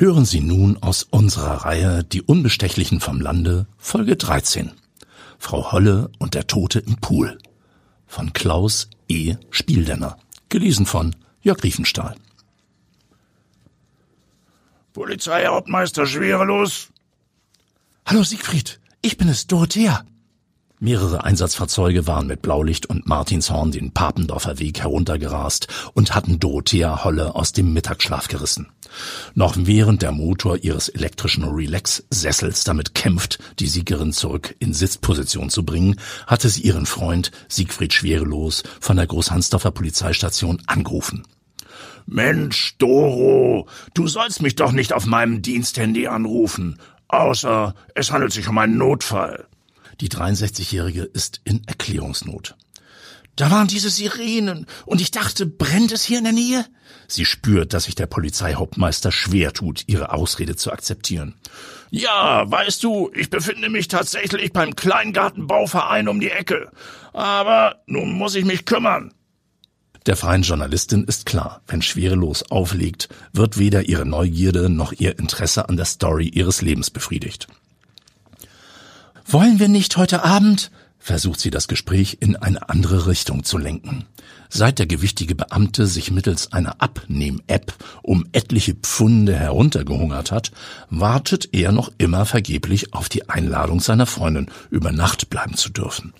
Hören Sie nun aus unserer Reihe Die Unbestechlichen vom Lande, Folge 13. Frau Holle und der Tote im Pool. Von Klaus E. Spieldenner. Gelesen von Jörg Riefenstahl. Polizeihauptmeister Schwerelos. Hallo Siegfried, ich bin es, Dorothea. Mehrere Einsatzfahrzeuge waren mit Blaulicht und Martinshorn den Papendorfer Weg heruntergerast und hatten Dorothea Holle aus dem Mittagsschlaf gerissen. Noch während der Motor ihres elektrischen Relax-Sessels damit kämpft, die Siegerin zurück in Sitzposition zu bringen, hatte sie ihren Freund Siegfried Schwerelos von der Großhansdorfer Polizeistation angerufen. Mensch, Doro, du sollst mich doch nicht auf meinem Diensthandy anrufen, außer es handelt sich um einen Notfall. Die 63-Jährige ist in Erklärungsnot. Da waren diese Sirenen und ich dachte, brennt es hier in der Nähe? Sie spürt, dass sich der Polizeihauptmeister schwer tut, ihre Ausrede zu akzeptieren. Ja, weißt du, ich befinde mich tatsächlich beim Kleingartenbauverein um die Ecke. Aber nun muss ich mich kümmern. Der freien Journalistin ist klar, wenn Schwerelos auflegt, wird weder ihre Neugierde noch ihr Interesse an der Story ihres Lebens befriedigt. Wollen wir nicht heute Abend? versucht sie das Gespräch in eine andere Richtung zu lenken. Seit der gewichtige Beamte sich mittels einer Abnehm-App um etliche Pfunde heruntergehungert hat, wartet er noch immer vergeblich auf die Einladung seiner Freundin, über Nacht bleiben zu dürfen.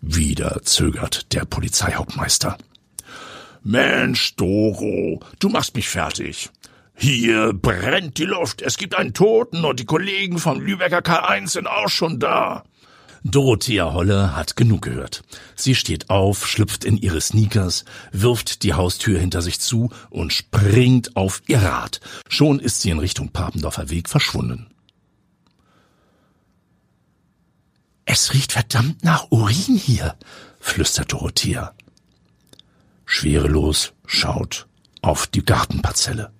Wieder zögert der Polizeihauptmeister. Mensch, Doro, du machst mich fertig. Hier brennt die Luft, es gibt einen Toten und die Kollegen vom Lübecker K1 sind auch schon da. Dorothea Holle hat genug gehört. Sie steht auf, schlüpft in ihre Sneakers, wirft die Haustür hinter sich zu und springt auf ihr Rad. Schon ist sie in Richtung Papendorfer Weg verschwunden. Es riecht verdammt nach Urin hier, flüstert Dorothea. Schwerelos schaut auf die Gartenparzelle.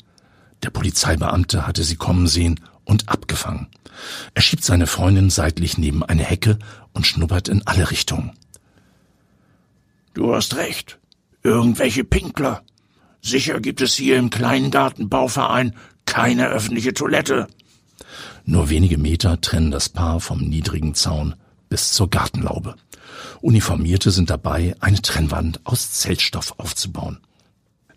Der Polizeibeamte hatte sie kommen sehen und abgefangen. Er schiebt seine Freundin seitlich neben eine Hecke und schnuppert in alle Richtungen. Du hast recht. Irgendwelche Pinkler. Sicher gibt es hier im kleinen Gartenbauverein keine öffentliche Toilette. Nur wenige Meter trennen das Paar vom niedrigen Zaun bis zur Gartenlaube. Uniformierte sind dabei, eine Trennwand aus Zeltstoff aufzubauen.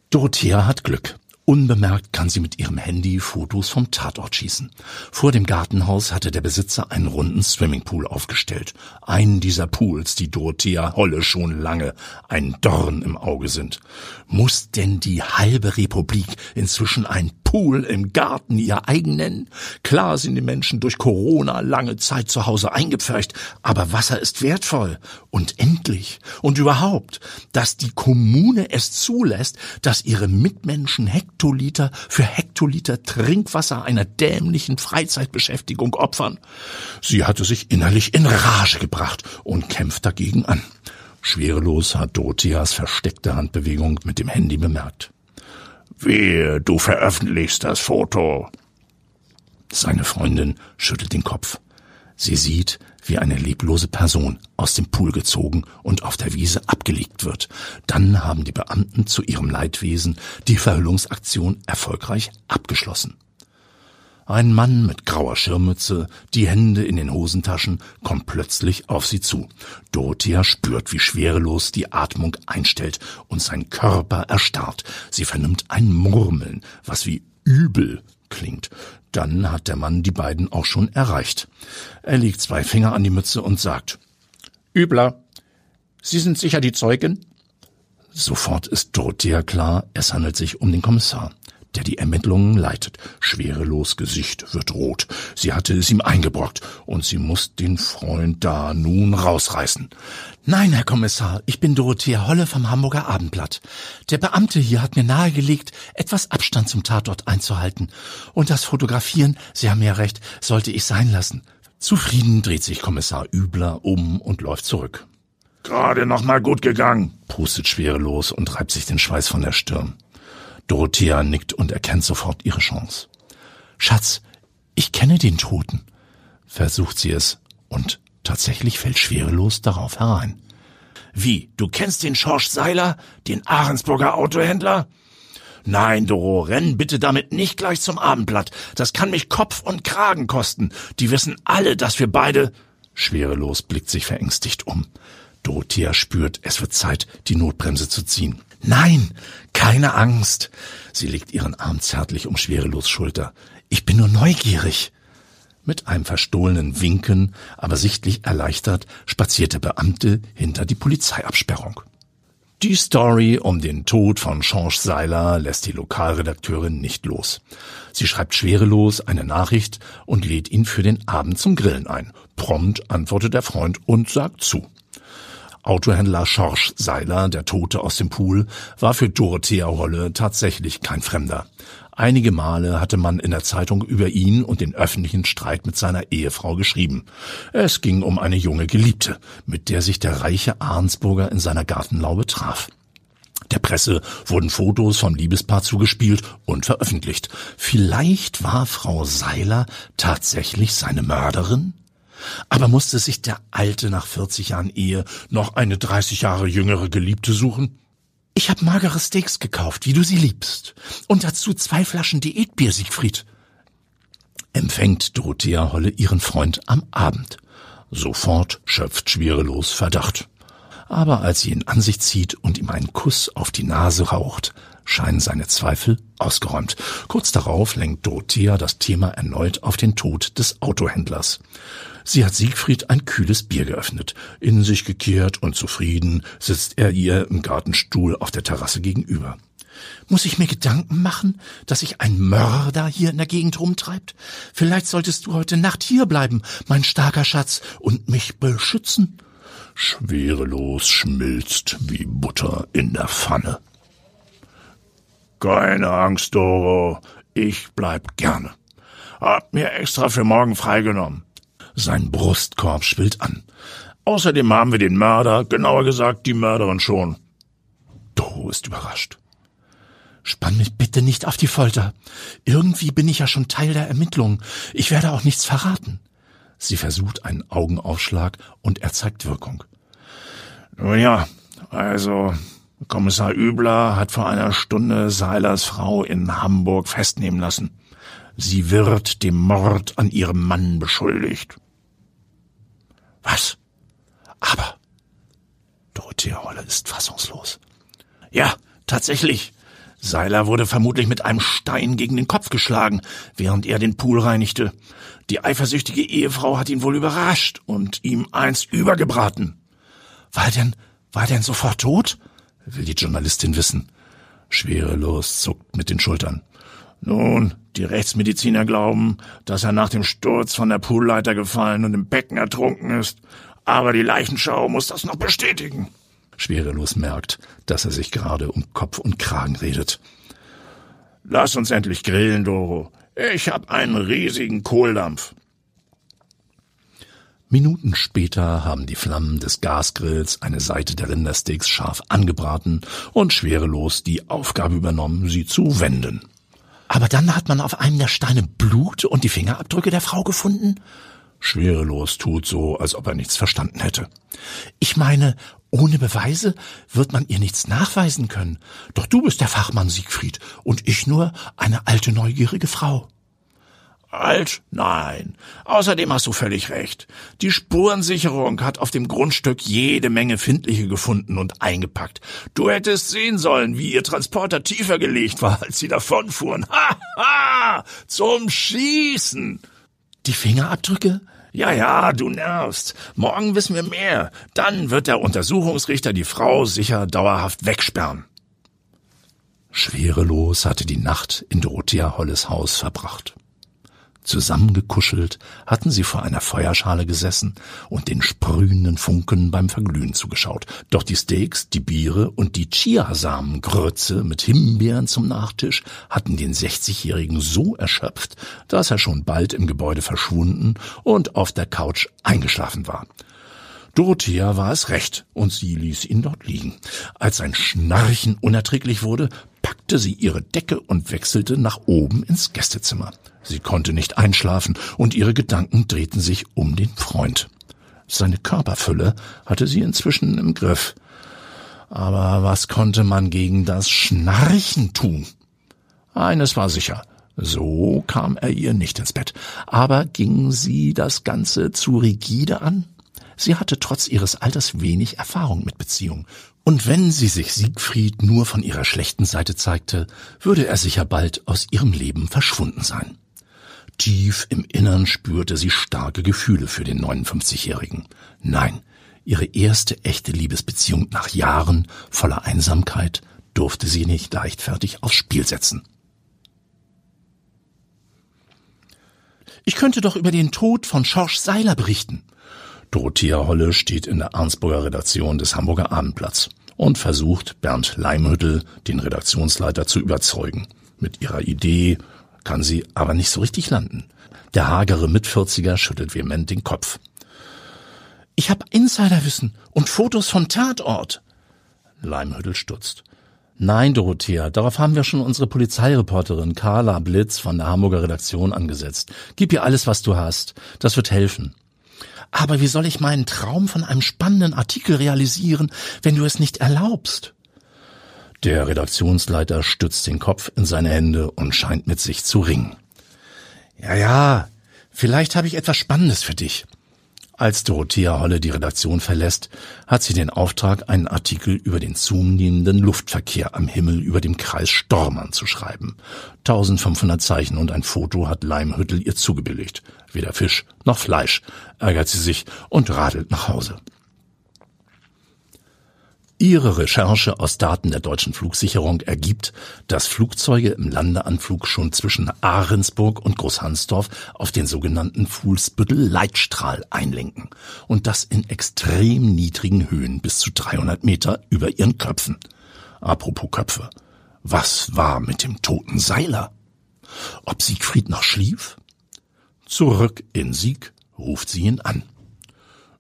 Dorothea hat Glück. Unbemerkt kann sie mit ihrem Handy Fotos vom Tatort schießen. Vor dem Gartenhaus hatte der Besitzer einen runden Swimmingpool aufgestellt. Einen dieser Pools, die Dorothea Holle schon lange ein Dorn im Auge sind. Muss denn die halbe Republik inzwischen ein Pool im Garten ihr eigen nennen? Klar sind die Menschen durch Corona lange Zeit zu Hause eingepfercht, aber Wasser ist wertvoll. Und endlich und überhaupt, dass die Kommune es zulässt, dass ihre Mitmenschen Hektoliter für Hektoliter Trinkwasser einer dämlichen Freizeitbeschäftigung opfern. Sie hatte sich innerlich in Rage gebracht und kämpft dagegen an. Schwerelos hat Dorotheas versteckte Handbewegung mit dem Handy bemerkt. Wehe, du veröffentlichst das Foto. Seine Freundin schüttelt den Kopf. Sie sieht, wie eine leblose Person aus dem Pool gezogen und auf der Wiese abgelegt wird. Dann haben die Beamten zu ihrem Leidwesen die Verhüllungsaktion erfolgreich abgeschlossen. Ein Mann mit grauer Schirmmütze, die Hände in den Hosentaschen, kommt plötzlich auf sie zu. Dorothea spürt, wie schwerelos die Atmung einstellt und sein Körper erstarrt. Sie vernimmt ein Murmeln, was wie übel klingt. Dann hat der Mann die beiden auch schon erreicht. Er legt zwei Finger an die Mütze und sagt, Übler, Sie sind sicher die Zeugin? Sofort ist Dorothea klar, es handelt sich um den Kommissar der die Ermittlungen leitet. Schwerelos Gesicht wird rot. Sie hatte es ihm eingebrockt und sie muss den Freund da nun rausreißen. Nein, Herr Kommissar, ich bin Dorothea Holle vom Hamburger Abendblatt. Der Beamte hier hat mir nahegelegt, etwas Abstand zum Tatort einzuhalten. Und das Fotografieren, Sie haben ja recht, sollte ich sein lassen. Zufrieden dreht sich Kommissar Übler um und läuft zurück. Gerade noch mal gut gegangen, pustet schwerelos und reibt sich den Schweiß von der Stirn. Dorothea nickt und erkennt sofort ihre Chance. Schatz, ich kenne den Toten, versucht sie es, und tatsächlich fällt schwerelos darauf herein. Wie, du kennst den Schorsch Seiler, den Ahrensburger Autohändler? Nein, Doro, renn bitte damit nicht gleich zum Abendblatt. Das kann mich Kopf und Kragen kosten. Die wissen alle, dass wir beide... Schwerelos blickt sich verängstigt um. Dorothea spürt, es wird Zeit, die Notbremse zu ziehen. Nein, keine Angst. Sie legt ihren Arm zärtlich um Schwerelos Schulter. Ich bin nur neugierig. Mit einem verstohlenen Winken, aber sichtlich erleichtert, spaziert der Beamte hinter die Polizeiabsperrung. Die Story um den Tod von Change Seiler lässt die Lokalredakteurin nicht los. Sie schreibt schwerelos eine Nachricht und lädt ihn für den Abend zum Grillen ein. Prompt antwortet der Freund und sagt zu. Autohändler Schorsch Seiler, der Tote aus dem Pool, war für Dorothea Holle tatsächlich kein Fremder. Einige Male hatte man in der Zeitung über ihn und den öffentlichen Streit mit seiner Ehefrau geschrieben. Es ging um eine junge Geliebte, mit der sich der reiche Arnsburger in seiner Gartenlaube traf. Der Presse wurden Fotos vom Liebespaar zugespielt und veröffentlicht. Vielleicht war Frau Seiler tatsächlich seine Mörderin? Aber musste sich der Alte nach 40 Jahren Ehe noch eine 30 Jahre jüngere Geliebte suchen? Ich habe magere Steaks gekauft, wie du sie liebst. Und dazu zwei Flaschen Diätbier, Siegfried. Empfängt Dorothea Holle ihren Freund am Abend. Sofort schöpft schwerelos Verdacht. Aber als sie ihn an sich zieht und ihm einen Kuss auf die Nase raucht, scheinen seine Zweifel ausgeräumt. Kurz darauf lenkt Dorothea das Thema erneut auf den Tod des Autohändlers. Sie hat Siegfried ein kühles Bier geöffnet. In sich gekehrt und zufrieden sitzt er ihr im Gartenstuhl auf der Terrasse gegenüber. Muss ich mir Gedanken machen, dass sich ein Mörder hier in der Gegend rumtreibt? Vielleicht solltest du heute Nacht hier bleiben, mein starker Schatz, und mich beschützen. Schwerelos schmilzt wie Butter in der Pfanne. Keine Angst, Doro. Ich bleib gerne. Hab mir extra für morgen freigenommen. Sein Brustkorb schwillt an. Außerdem haben wir den Mörder, genauer gesagt die Mörderin schon. Doro ist überrascht. Spann mich bitte nicht auf die Folter. Irgendwie bin ich ja schon Teil der Ermittlungen. Ich werde auch nichts verraten. Sie versucht einen Augenaufschlag und er zeigt Wirkung. Nun ja, also Kommissar Übler hat vor einer Stunde Seilers Frau in Hamburg festnehmen lassen. Sie wird dem Mord an ihrem Mann beschuldigt. Was? Aber Dorothea Holle ist fassungslos. Ja, tatsächlich. Seiler wurde vermutlich mit einem Stein gegen den Kopf geschlagen, während er den Pool reinigte. Die eifersüchtige Ehefrau hat ihn wohl überrascht und ihm eins übergebraten. War er denn, war er denn sofort tot? Will die Journalistin wissen. Schwerelos zuckt mit den Schultern. Nun, die Rechtsmediziner glauben, dass er nach dem Sturz von der Poolleiter gefallen und im Becken ertrunken ist. Aber die Leichenschau muss das noch bestätigen. Schwerelos merkt, dass er sich gerade um Kopf und Kragen redet. Lass uns endlich grillen, Doro. Ich hab einen riesigen Kohldampf. Minuten später haben die Flammen des Gasgrills eine Seite der Rindersteaks scharf angebraten und schwerelos die Aufgabe übernommen, sie zu wenden. Aber dann hat man auf einem der Steine Blut und die Fingerabdrücke der Frau gefunden? Schwerelos tut so, als ob er nichts verstanden hätte. Ich meine, ohne Beweise wird man ihr nichts nachweisen können. Doch du bist der Fachmann, Siegfried, und ich nur eine alte neugierige Frau. Alt? Nein. Außerdem hast du völlig recht. Die Spurensicherung hat auf dem Grundstück jede Menge Findliche gefunden und eingepackt. Du hättest sehen sollen, wie ihr Transporter tiefer gelegt war, als sie davonfuhren. Ha, ha! Zum Schießen! Die Fingerabdrücke? Ja, ja, du nervst. Morgen wissen wir mehr. Dann wird der Untersuchungsrichter die Frau sicher dauerhaft wegsperren. Schwerelos hatte die Nacht in Dorothea Holles Haus verbracht. Zusammengekuschelt hatten sie vor einer Feuerschale gesessen und den sprühenden Funken beim Verglühen zugeschaut. Doch die Steaks, die Biere und die Chiasamengrütze mit Himbeeren zum Nachtisch hatten den 60-Jährigen so erschöpft, dass er schon bald im Gebäude verschwunden und auf der Couch eingeschlafen war. Dorothea war es recht, und sie ließ ihn dort liegen. Als sein Schnarchen unerträglich wurde, packte sie ihre Decke und wechselte nach oben ins Gästezimmer. Sie konnte nicht einschlafen, und ihre Gedanken drehten sich um den Freund. Seine Körperfülle hatte sie inzwischen im Griff. Aber was konnte man gegen das Schnarchen tun? Eines war sicher, so kam er ihr nicht ins Bett. Aber ging sie das Ganze zu rigide an? Sie hatte trotz ihres Alters wenig Erfahrung mit Beziehungen. Und wenn sie sich Siegfried nur von ihrer schlechten Seite zeigte, würde er sicher bald aus ihrem Leben verschwunden sein. Tief im Innern spürte sie starke Gefühle für den 59-Jährigen. Nein, ihre erste echte Liebesbeziehung nach Jahren voller Einsamkeit durfte sie nicht leichtfertig aufs Spiel setzen. Ich könnte doch über den Tod von Schorsch Seiler berichten. Dorothea Holle steht in der Arnsburger Redaktion des Hamburger Abendblatts und versucht, Bernd Leimhüttel, den Redaktionsleiter, zu überzeugen. Mit ihrer Idee kann sie aber nicht so richtig landen. Der hagere Mitvierziger schüttelt vehement den Kopf. Ich habe Insiderwissen und Fotos von Tatort. Leimhüttel stutzt. Nein, Dorothea, darauf haben wir schon unsere Polizeireporterin Carla Blitz von der Hamburger Redaktion angesetzt. Gib ihr alles, was du hast. Das wird helfen. Aber wie soll ich meinen Traum von einem spannenden Artikel realisieren, wenn du es nicht erlaubst? Der Redaktionsleiter stützt den Kopf in seine Hände und scheint mit sich zu ringen. Ja, ja, vielleicht habe ich etwas Spannendes für dich. Als Dorothea Holle die Redaktion verlässt, hat sie den Auftrag, einen Artikel über den zunehmenden Luftverkehr am Himmel über dem Kreis Stormann zu schreiben. 1500 Zeichen und ein Foto hat Leimhüttel ihr zugebilligt. Weder Fisch noch Fleisch, ärgert sie sich und radelt nach Hause. Ihre Recherche aus Daten der deutschen Flugsicherung ergibt, dass Flugzeuge im Landeanflug schon zwischen Ahrensburg und Großhansdorf auf den sogenannten Fuhlsbüttel-Leitstrahl einlenken und das in extrem niedrigen Höhen bis zu 300 Meter über ihren Köpfen. Apropos Köpfe. Was war mit dem toten Seiler? Ob Siegfried noch schlief? Zurück in Sieg ruft sie ihn an.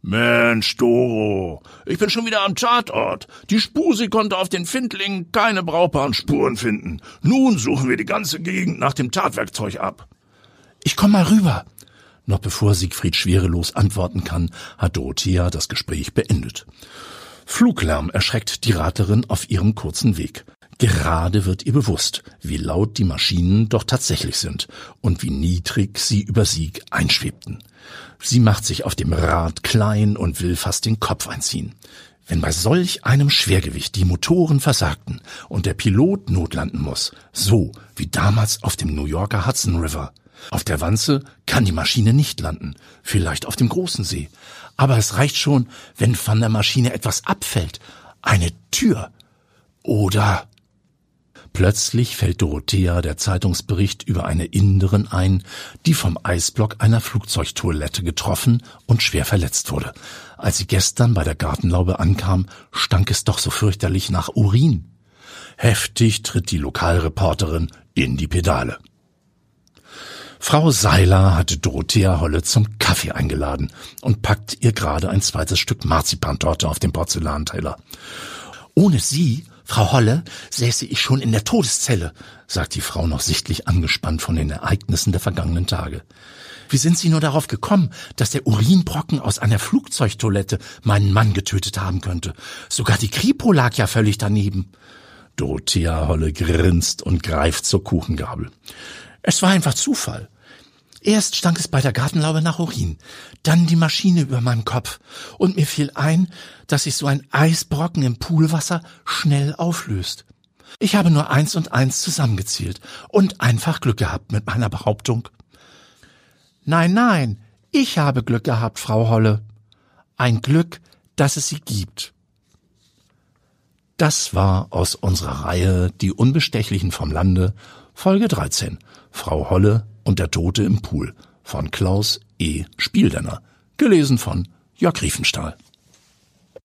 Mensch, Doro, ich bin schon wieder am Tatort. Die Spusi konnte auf den Findlingen keine brauchbaren Spuren finden. Nun suchen wir die ganze Gegend nach dem Tatwerkzeug ab. Ich komm mal rüber. Noch bevor Siegfried schwerelos antworten kann, hat Dorothea das Gespräch beendet. Fluglärm erschreckt die Radlerin auf ihrem kurzen Weg. Gerade wird ihr bewusst, wie laut die Maschinen doch tatsächlich sind und wie niedrig sie über Sieg einschwebten. Sie macht sich auf dem Rad klein und will fast den Kopf einziehen. Wenn bei solch einem Schwergewicht die Motoren versagten und der Pilot notlanden muss, so wie damals auf dem New Yorker Hudson River. Auf der Wanze kann die Maschine nicht landen, vielleicht auf dem großen See. Aber es reicht schon, wenn von der Maschine etwas abfällt. Eine Tür. Oder Plötzlich fällt Dorothea der Zeitungsbericht über eine Inderin ein, die vom Eisblock einer Flugzeugtoilette getroffen und schwer verletzt wurde. Als sie gestern bei der Gartenlaube ankam, stank es doch so fürchterlich nach Urin. Heftig tritt die Lokalreporterin in die Pedale. Frau Seiler hatte Dorothea Holle zum Kaffee eingeladen und packt ihr gerade ein zweites Stück Marzipantorte auf den Porzellanteller. Ohne sie Frau Holle säße ich schon in der Todeszelle, sagt die Frau noch sichtlich angespannt von den Ereignissen der vergangenen Tage. Wie sind Sie nur darauf gekommen, dass der Urinbrocken aus einer Flugzeugtoilette meinen Mann getötet haben könnte? Sogar die Kripo lag ja völlig daneben. Dorothea Holle grinst und greift zur Kuchengabel. Es war einfach Zufall. Erst stank es bei der Gartenlaube nach Urin, dann die Maschine über meinem Kopf, und mir fiel ein, dass sich so ein Eisbrocken im Poolwasser schnell auflöst. Ich habe nur eins und eins zusammengezählt und einfach Glück gehabt mit meiner Behauptung. Nein, nein, ich habe Glück gehabt, Frau Holle. Ein Glück, dass es sie gibt. Das war aus unserer Reihe Die Unbestechlichen vom Lande, Folge 13. Frau Holle und der Tote im Pool von Klaus E. Spieldenner, gelesen von Jörg Riefenstahl.